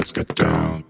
Let's get down.